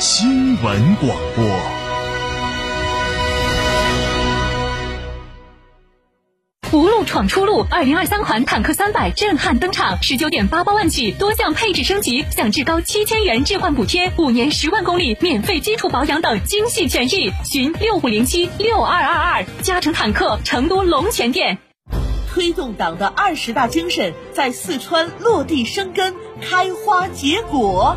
新闻广播。福禄闯出路，二零二三款坦克三百震撼登场，十九点八八万起，多项配置升级，享至高七千元置换补贴，五年十万公里免费基础保养等精细权益。寻六五零七六二二二，嘉诚坦克成都龙泉店。推动党的二十大精神在四川落地生根、开花结果。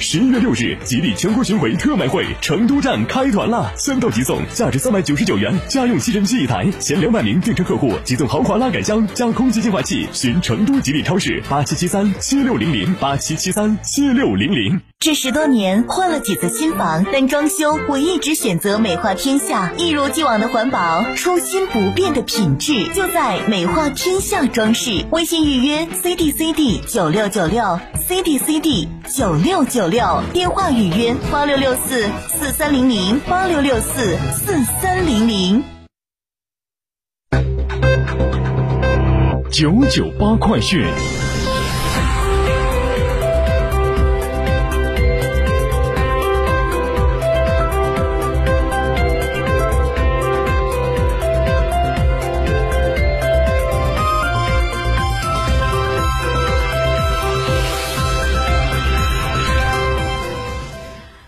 十一月六日，吉利全国巡回特卖会成都站开团了！三到即送，价值三百九十九元家用吸尘器一台，前两百名订车客户即送豪华拉杆箱加空气净化器。寻成都吉利超市八七七三七六零零八七七三七六零零。这十多年换了几次新房，但装修我一直选择美化天下，一如既往的环保，初心不变的品质，就在美化天下装饰。微信预约 C D C D 九六九六 C D C D 九六九六，电话预约八六六四四三零零八六六四四三零零。九九八快讯。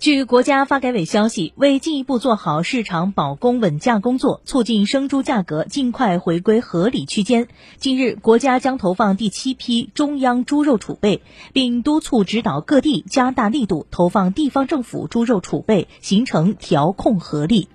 据国家发改委消息，为进一步做好市场保供稳价工作，促进生猪价格尽快回归合理区间，近日，国家将投放第七批中央猪肉储备，并督促指导各地加大力度投放地方政府猪肉储备，形成调控合力。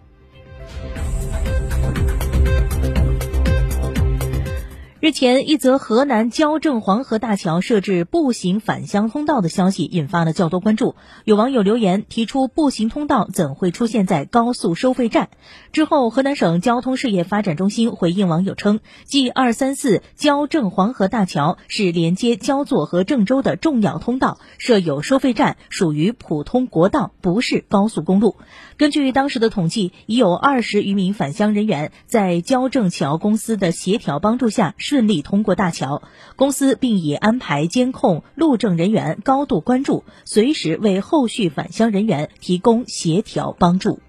日前，一则河南焦郑黄河大桥设置步行返乡通道的消息引发了较多关注。有网友留言提出：“步行通道怎会出现在高速收费站？”之后，河南省交通事业发展中心回应网友称：“G 二三四焦郑黄河大桥是连接焦作和郑州的重要通道，设有收费站，属于普通国道，不是高速公路。”根据当时的统计，已有二十余名返乡人员在焦郑桥公司的协调帮助下顺利通过大桥。公司并已安排监控路政人员高度关注，随时为后续返乡人员提供协调帮助。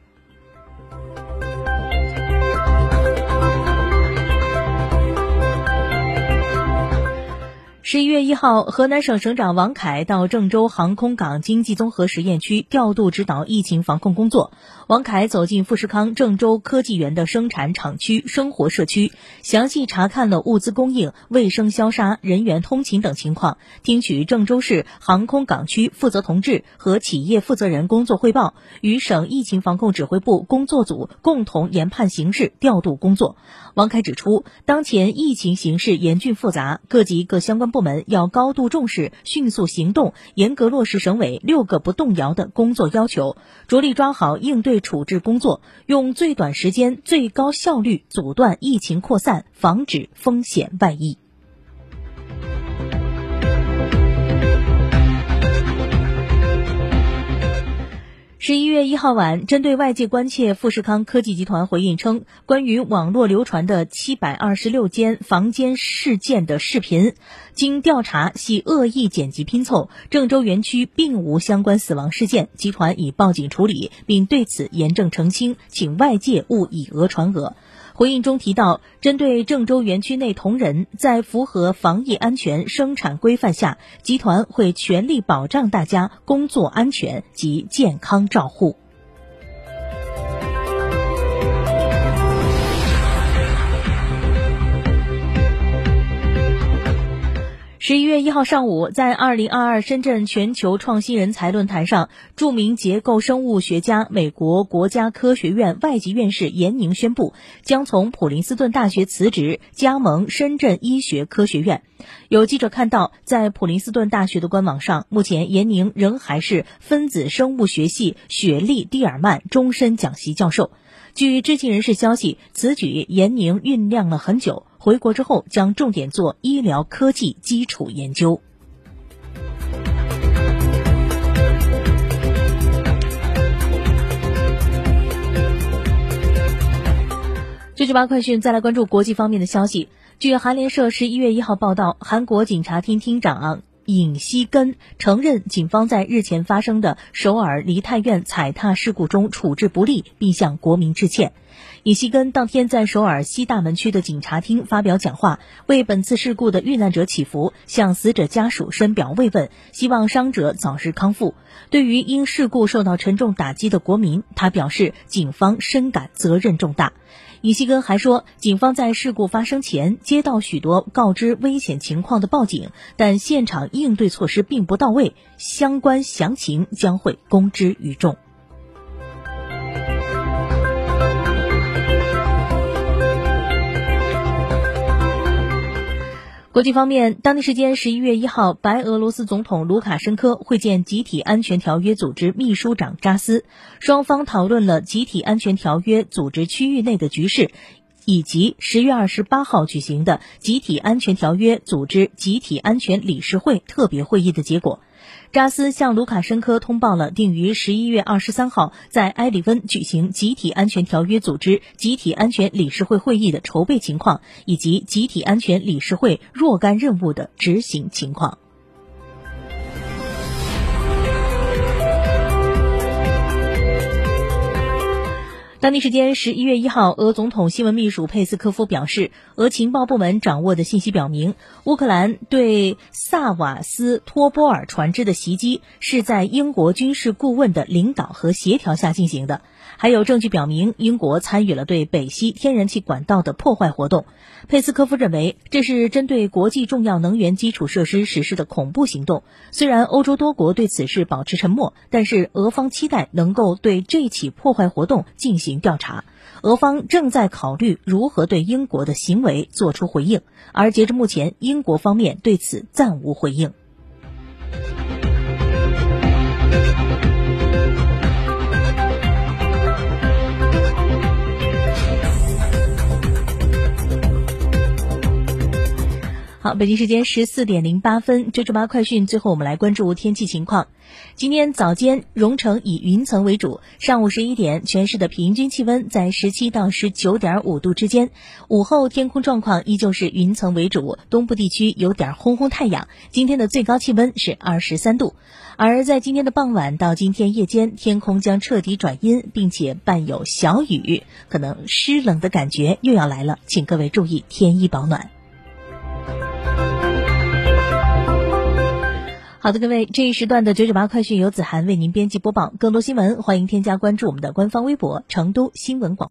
十一月一号，河南省省长王凯到郑州航空港经济综合实验区调度指导疫情防控工作。王凯走进富士康郑州科技园的生产厂区、生活社区，详细查看了物资供应、卫生消杀、人员通勤等情况，听取郑州市航空港区负责同志和企业负责人工作汇报，与省疫情防控指挥部工作组共同研判形势、调度工作。王凯指出，当前疫情形势严峻复杂，各级各相关部门要高度重视，迅速行动，严格落实省委六个不动摇的工作要求，着力抓好应对处置工作，用最短时间、最高效率阻断疫情扩散，防止风险外溢。十一月一号晚，针对外界关切，富士康科技集团回应称，关于网络流传的七百二十六间房间事件的视频，经调查系恶意剪辑拼凑，郑州园区并无相关死亡事件，集团已报警处理，并对此严正澄清，请外界勿以讹传讹。回应中提到，针对郑州园区内同仁，在符合防疫安全生产规范下，集团会全力保障大家工作安全及健康照护。十一月一号上午，在二零二二深圳全球创新人才论坛上，著名结构生物学家、美国国家科学院外籍院士严宁宣布，将从普林斯顿大学辞职，加盟深圳医学科学院。有记者看到，在普林斯顿大学的官网上，目前严宁仍还是分子生物学系雪莉·蒂尔曼终身讲席教授。据知情人士消息，此举严宁酝酿了很久。回国之后，将重点做医疗科技基础研究。九九八快讯，再来关注国际方面的消息。据韩联社十一月一号报道，韩国警察厅厅长尹锡根承认，警方在日前发生的首尔梨泰院踩踏事故中处置不力，并向国民致歉。尹锡根当天在首尔西大门区的警察厅发表讲话，为本次事故的遇难者祈福，向死者家属深表慰问，希望伤者早日康复。对于因事故受到沉重打击的国民，他表示警方深感责任重大。尹锡根还说，警方在事故发生前接到许多告知危险情况的报警，但现场应对措施并不到位，相关详情将会公之于众。国际方面，当地时间十一月一号，白俄罗斯总统卢卡申科会见集体安全条约组织秘书长扎斯，双方讨论了集体安全条约组织区域内的局势，以及十月二十八号举行的集体安全条约组织集体安全理事会特别会议的结果。扎斯向卢卡申科通报了定于十一月二十三号在埃里温举行集体安全条约组织集体安全理事会会议的筹备情况，以及集体安全理事会若干任务的执行情况。当地时间十一月一号，俄总统新闻秘书佩斯科夫表示，俄情报部门掌握的信息表明，乌克兰对萨瓦斯托波尔船只的袭击是在英国军事顾问的领导和协调下进行的。还有证据表明，英国参与了对北溪天然气管道的破坏活动。佩斯科夫认为，这是针对国际重要能源基础设施实施的恐怖行动。虽然欧洲多国对此事保持沉默，但是俄方期待能够对这起破坏活动进行调查。俄方正在考虑如何对英国的行为做出回应，而截至目前，英国方面对此暂无回应。好，北京时间十四点零八分，九九八快讯。最后，我们来关注天气情况。今天早间，蓉城以云层为主。上午十一点，全市的平均气温在十七到十九点五度之间。午后天空状况依旧是云层为主，东部地区有点轰轰太阳。今天的最高气温是二十三度。而在今天的傍晚到今天夜间，天空将彻底转阴，并且伴有小雨，可能湿冷的感觉又要来了，请各位注意添衣保暖。好的，各位，这一时段的九九八快讯由子涵为您编辑播报。更多新闻，欢迎添加关注我们的官方微博“成都新闻广”。